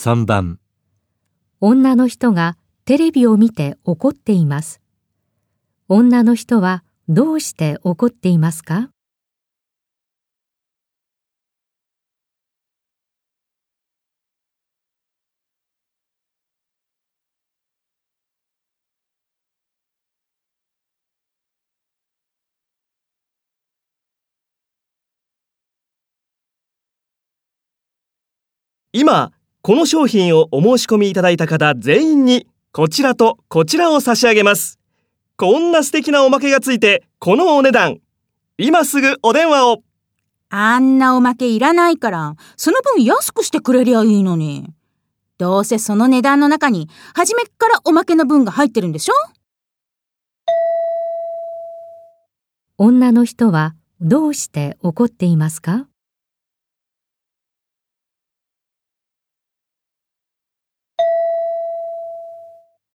3番女の人がテレビを見て怒っています。女の人はどうして怒っていますか？今この商品をお申し込みいただいた方全員にこちらとこちらを差し上げます。こんな素敵なおまけがついてこのお値段。今すぐお電話を。あんなおまけいらないから、その分安くしてくれりゃいいのに。どうせその値段の中に、初めっからおまけの分が入ってるんでしょ？女の人はどうして怒っていますか？